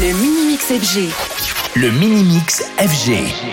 Le Minimix FG. Le Minimix FG.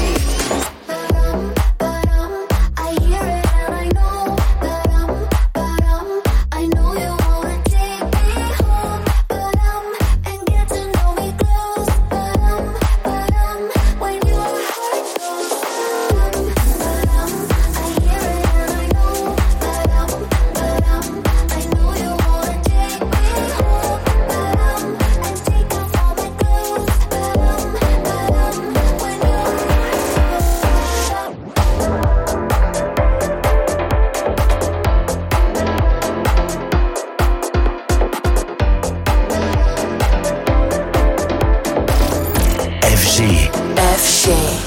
FG. FG.